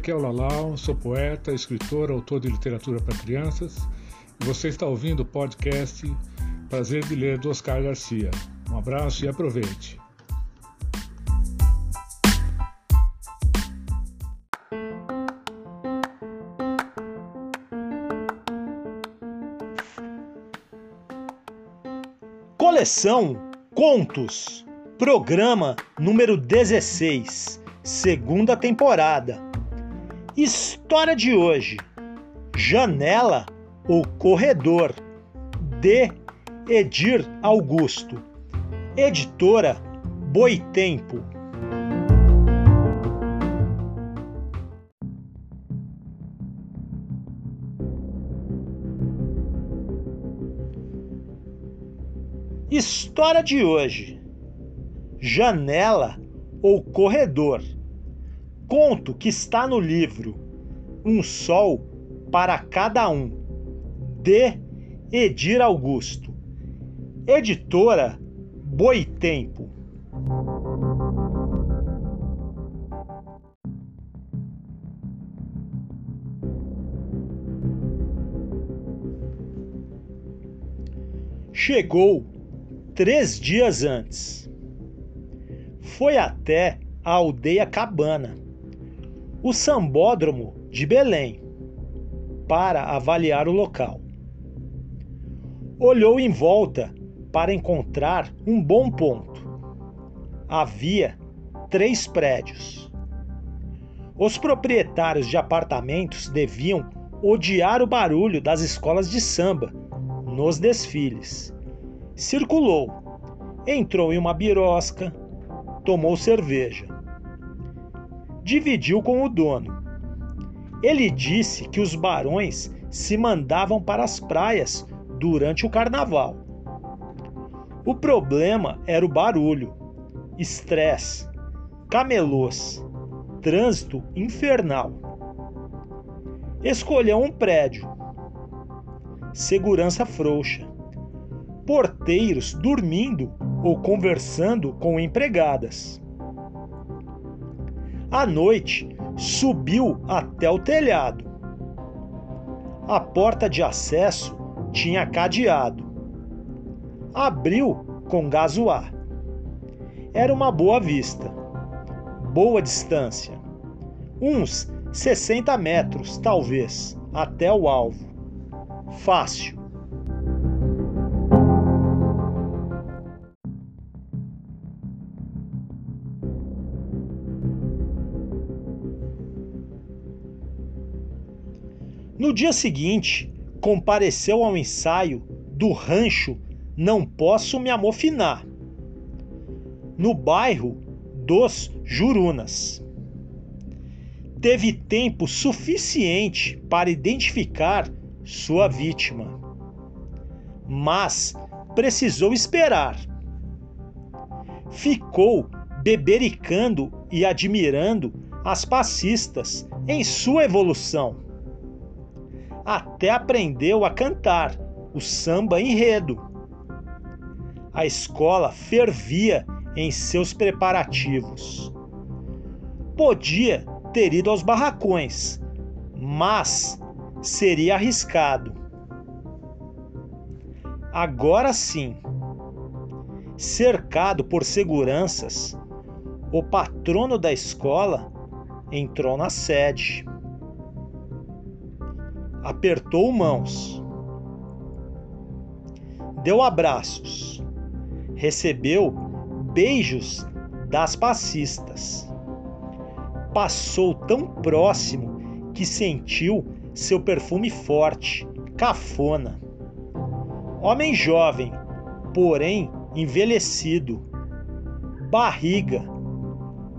Aqui é o Lalau, sou poeta, escritor, autor de literatura para crianças você está ouvindo o podcast Prazer de Ler do Oscar Garcia. Um abraço e aproveite. Coleção Contos, programa número 16, segunda temporada. História de hoje: Janela ou Corredor, de Edir Augusto. Editora Boitempo. História de hoje: Janela ou Corredor. Conto que está no livro Um Sol para Cada Um, de Edir Augusto. Editora Boitempo. Chegou três dias antes. Foi até a aldeia Cabana, o sambódromo de Belém, para avaliar o local. Olhou em volta para encontrar um bom ponto. Havia três prédios. Os proprietários de apartamentos deviam odiar o barulho das escolas de samba nos desfiles. Circulou, entrou em uma birosca, tomou cerveja. Dividiu com o dono. Ele disse que os barões se mandavam para as praias durante o carnaval. O problema era o barulho, estresse, camelôs, trânsito infernal. Escolheu um prédio, segurança frouxa, porteiros dormindo ou conversando com empregadas. À noite, subiu até o telhado. A porta de acesso tinha cadeado. Abriu com gasoar. Era uma boa vista. Boa distância. Uns 60 metros, talvez, até o alvo. Fácil. No dia seguinte, compareceu ao ensaio do rancho Não Posso Me Amofinar, no bairro dos Jurunas. Teve tempo suficiente para identificar sua vítima, mas precisou esperar. Ficou bebericando e admirando as passistas em sua evolução até aprendeu a cantar o samba enredo. A escola fervia em seus preparativos. Podia ter ido aos barracões, mas seria arriscado. Agora sim, cercado por seguranças, o patrono da escola entrou na sede. Apertou mãos. Deu abraços. Recebeu beijos das passistas. Passou tão próximo que sentiu seu perfume forte, cafona. Homem jovem, porém envelhecido, barriga,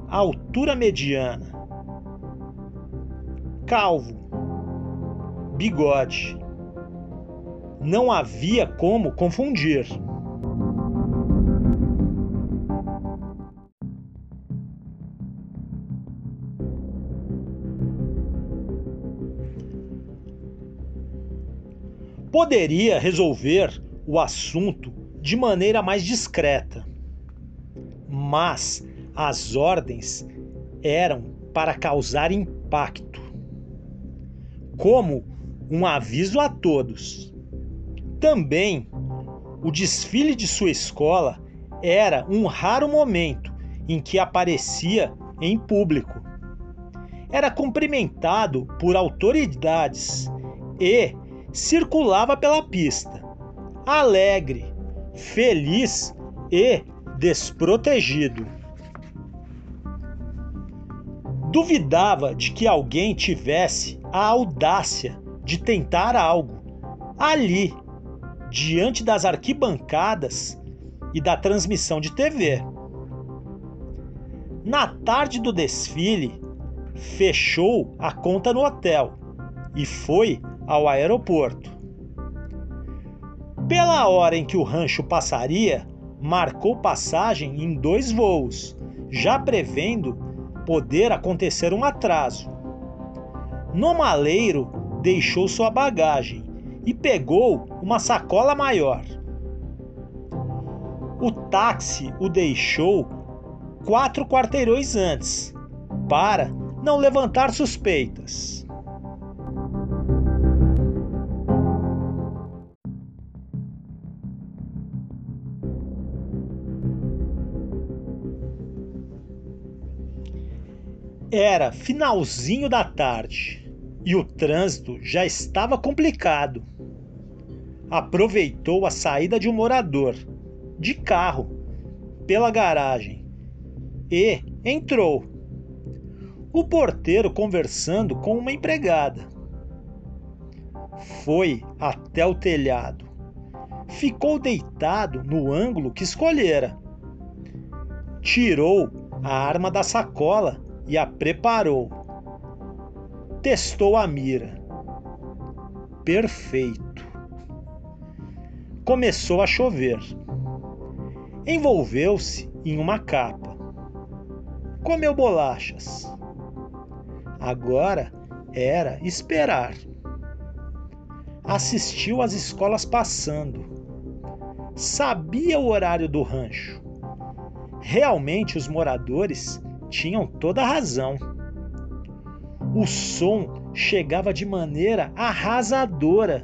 altura mediana, calvo, bigode. Não havia como confundir. Poderia resolver o assunto de maneira mais discreta, mas as ordens eram para causar impacto, como um aviso a todos. Também, o desfile de sua escola era um raro momento em que aparecia em público. Era cumprimentado por autoridades e circulava pela pista, alegre, feliz e desprotegido. Duvidava de que alguém tivesse a audácia de tentar algo ali, diante das arquibancadas e da transmissão de TV. Na tarde do desfile, fechou a conta no hotel e foi ao aeroporto. Pela hora em que o rancho passaria, marcou passagem em dois voos, já prevendo poder acontecer um atraso. No maleiro, deixou sua bagagem e pegou uma sacola maior. O táxi o deixou quatro quarteirões antes, para não levantar suspeitas. Era finalzinho da tarde e o trânsito já estava complicado. Aproveitou a saída de um morador, de carro, pela garagem e entrou. O porteiro conversando com uma empregada. Foi até o telhado. Ficou deitado no ângulo que escolhera. Tirou a arma da sacola e a preparou. Testou a mira. Perfeito. Começou a chover. Envolveu-se em uma capa. Comeu bolachas. Agora era esperar. Assistiu às escolas passando. Sabia o horário do rancho. Realmente os moradores tinham toda a razão. O som chegava de maneira arrasadora.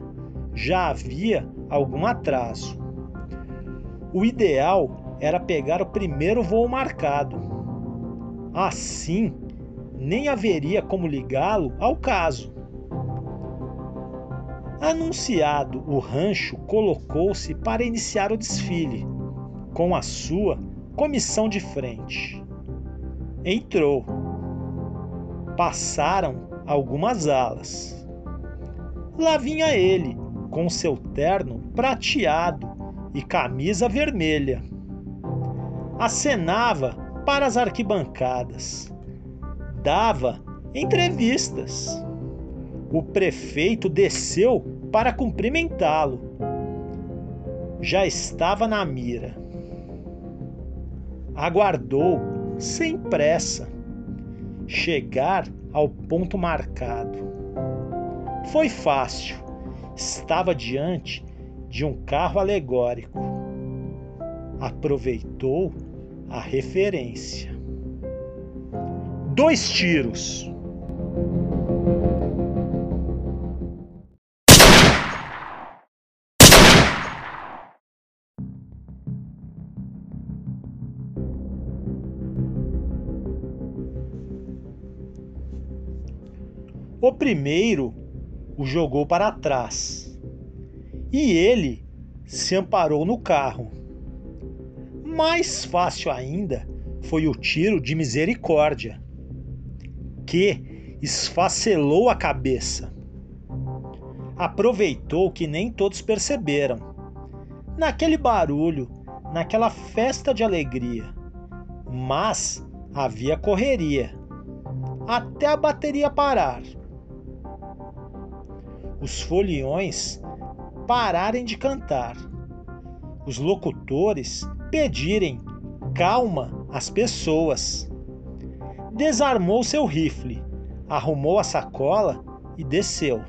Já havia algum atraso. O ideal era pegar o primeiro voo marcado. Assim, nem haveria como ligá-lo ao caso. Anunciado o rancho, colocou-se para iniciar o desfile, com a sua comissão de frente entrou. Passaram algumas alas. Lá vinha ele, com seu terno prateado e camisa vermelha. Acenava para as arquibancadas. Dava entrevistas. O prefeito desceu para cumprimentá-lo. Já estava na mira. Aguardou sem pressa, chegar ao ponto marcado. Foi fácil, estava diante de um carro alegórico. Aproveitou a referência. Dois tiros. O primeiro o jogou para trás e ele se amparou no carro. Mais fácil ainda foi o tiro de misericórdia, que esfacelou a cabeça. Aproveitou que nem todos perceberam. Naquele barulho, naquela festa de alegria. Mas havia correria até a bateria parar. Os foliões pararem de cantar. Os locutores pedirem calma às pessoas. Desarmou seu rifle, arrumou a sacola e desceu.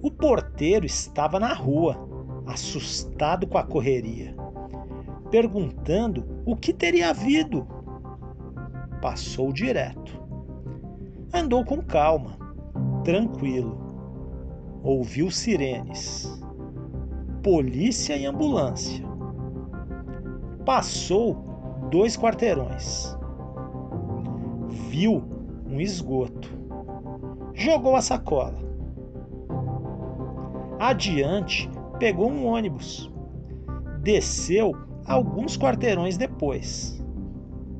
O porteiro estava na rua assustado com a correria, perguntando o que teria havido. Passou direto. Andou com calma, tranquilo. Ouviu sirenes. Polícia e ambulância. Passou dois quarteirões. Viu um esgoto. Jogou a sacola. Adiante, pegou um ônibus. Desceu alguns quarteirões depois.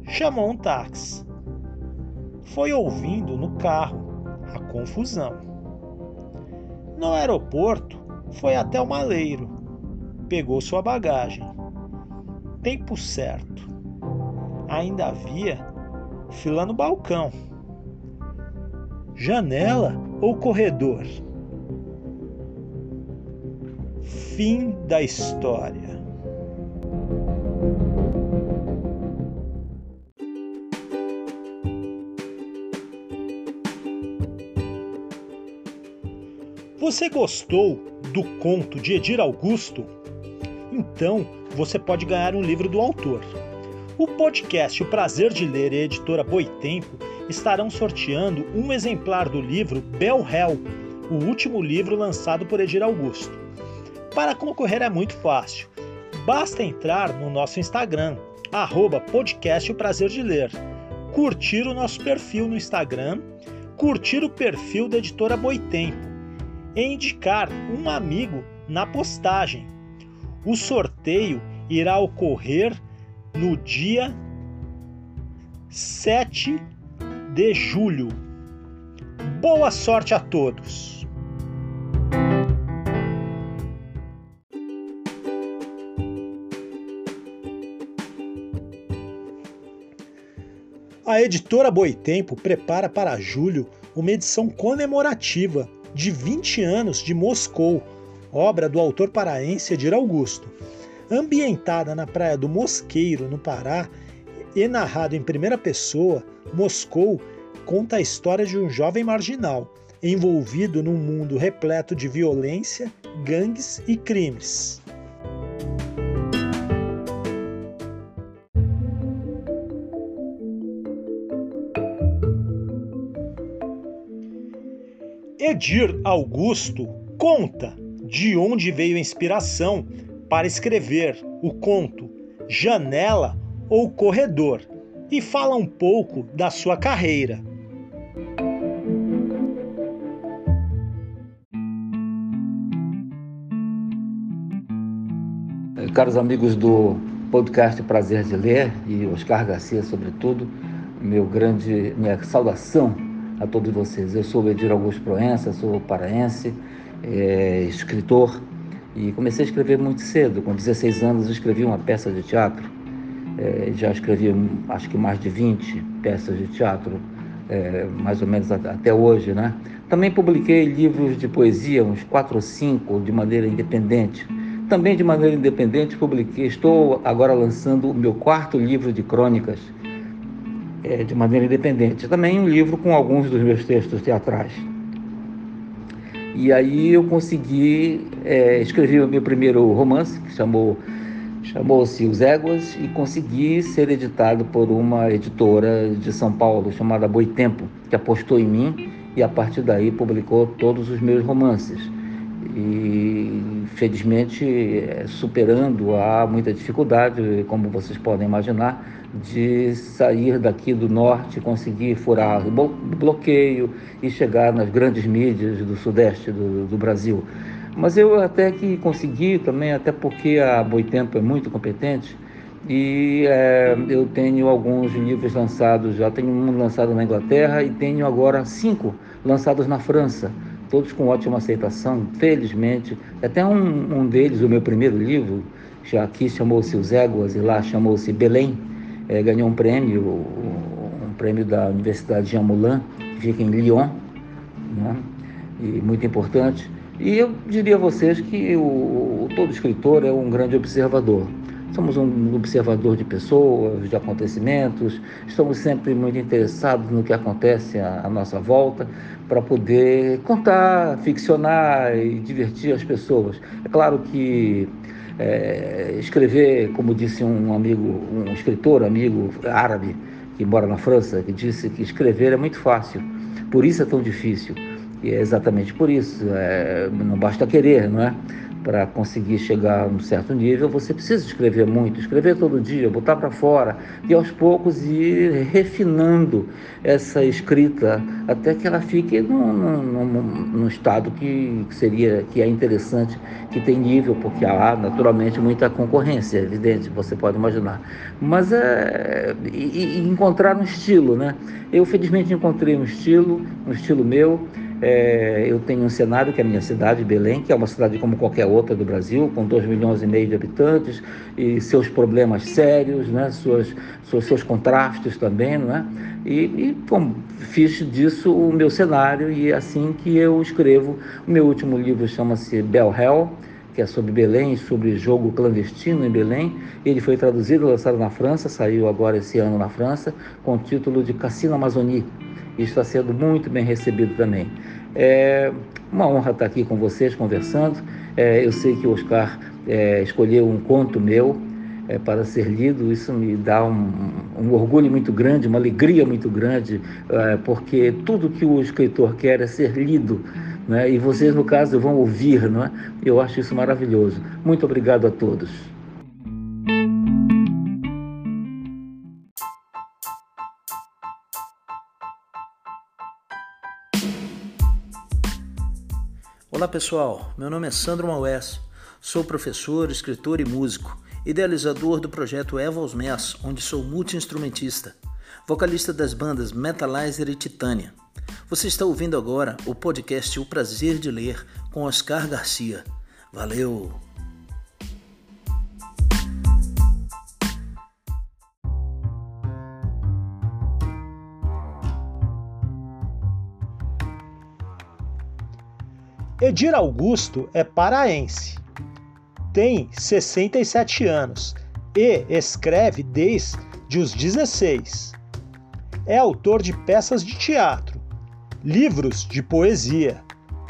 Chamou um táxi. Foi ouvindo no carro confusão. No aeroporto, foi até o maleiro. Pegou sua bagagem. Tempo certo. Ainda havia fila no balcão. Janela ou corredor? fim da história. Você gostou do conto de Edir Augusto? Então você pode ganhar um livro do autor. O podcast O Prazer de Ler e a editora Boitempo estarão sorteando um exemplar do livro Bel Hell, o último livro lançado por Edir Augusto. Para concorrer é muito fácil. Basta entrar no nosso Instagram, arroba podcast o prazer de ler, curtir o nosso perfil no Instagram, curtir o perfil da editora Boitempo e indicar um amigo na postagem. O sorteio irá ocorrer no dia 7 de julho. Boa sorte a todos! A editora Boitempo prepara para julho uma edição comemorativa de 20 anos de Moscou, obra do autor paraense Edir Augusto. Ambientada na praia do Mosqueiro, no Pará, e narrado em primeira pessoa, Moscou conta a história de um jovem marginal, envolvido num mundo repleto de violência, gangues e crimes. Edir Augusto conta de onde veio a inspiração para escrever o conto Janela ou Corredor e fala um pouco da sua carreira. Caros amigos do podcast Prazer de Ler e Oscar Garcia, sobretudo, meu grande minha saudação a todos vocês. Eu sou o Edir Augusto Proença, sou paraense, é, escritor e comecei a escrever muito cedo. Com 16 anos escrevi uma peça de teatro. É, já escrevi acho que mais de 20 peças de teatro, é, mais ou menos até hoje, né? Também publiquei livros de poesia, uns quatro ou cinco, de maneira independente. Também de maneira independente publiquei, estou agora lançando o meu quarto livro de crônicas, é, de maneira independente. Também um livro com alguns dos meus textos teatrais. E aí eu consegui é, escrever o meu primeiro romance, que chamou chamou-se Os Éguas, e consegui ser editado por uma editora de São Paulo chamada Boitempo, que apostou em mim e a partir daí publicou todos os meus romances. E felizmente é, superando há muita dificuldade, como vocês podem imaginar, de sair daqui do norte, conseguir furar o bloqueio e chegar nas grandes mídias do sudeste do, do Brasil. Mas eu até que consegui também, até porque a Boitempo é muito competente, e é, eu tenho alguns livros lançados, já tenho um lançado na Inglaterra e tenho agora cinco lançados na França, todos com ótima aceitação, felizmente. Até um, um deles, o meu primeiro livro, já aqui chamou-se Os Éguas e lá chamou-se Belém, é, ganhou um prêmio, um prêmio da Universidade Jean Moulin, que fica em Lyon, né? e muito importante. E eu diria a vocês que o, todo escritor é um grande observador. Somos um observador de pessoas, de acontecimentos, estamos sempre muito interessados no que acontece à, nossa volta para poder contar, ficcionar e divertir as pessoas. É claro que é, escrever, como disse um amigo, um escritor amigo árabe que mora na França, que disse que escrever é muito fácil, por isso é tão difícil. E é exatamente por isso, é, não basta querer, não é? Para conseguir chegar a um certo nível, você precisa escrever muito, escrever todo dia, botar para fora e aos poucos ir refinando essa escrita até que ela fique num, num estado que, seria que é interessante, que tem nível, porque há naturalmente muita concorrência, é evidente, você pode imaginar. Mas é e, e encontrar um estilo, né? Eu felizmente encontrei um estilo, um estilo meu. É, eu tenho um cenário que é a minha cidade, Belém, que é uma cidade como qualquer outra do Brasil, com 2 milhões e meio de habitantes e seus problemas sérios, né? Suas, seus, seus contrastes também, não é? E, e bom, fiz disso o meu cenário e é assim que eu escrevo. O meu último livro chama-se Bel Hell, que é sobre Belém, sobre jogo clandestino em Belém. Ele foi traduzido, lançado na França, saiu agora esse ano na França, com o título de Cassino Amazonie e está sendo muito bem recebido também. É uma honra estar aqui com vocês conversando. É, eu sei que o Oscar é, escolheu um conto meu é, para ser lido, isso me dá um, um, orgulho muito grande, uma alegria muito grande, é, porque tudo que o escritor quer é ser lido. Né? E vocês, no caso, vão ouvir, não é? Eu acho isso maravilhoso. Muito obrigado a todos. Olá pessoal, meu nome é Sandro Maués, sou professor, escritor e músico, idealizador do projeto Evos Mess, onde sou multi-instrumentista, vocalista das bandas Metalizer e Titânia. Você está ouvindo agora o podcast O Prazer de Ler com Oscar Garcia. Valeu! Edir Augusto é paraense, tem 67 anos e escreve desde os 16. É autor de peças de teatro, livros de poesia,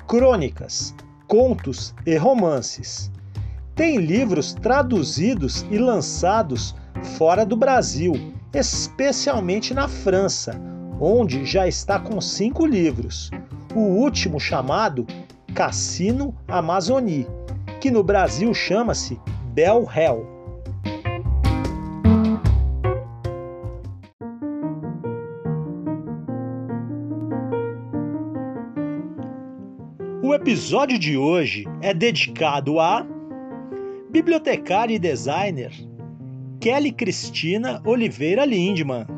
crônicas, contos e romances. Tem livros traduzidos e lançados fora do Brasil, especialmente na França, onde já está com cinco livros. O último chamado Cassino Amazonie, que no Brasil chama-se Bel Hell. O episódio de hoje é dedicado a bibliotecária e designer Kelly Cristina Oliveira Lindman.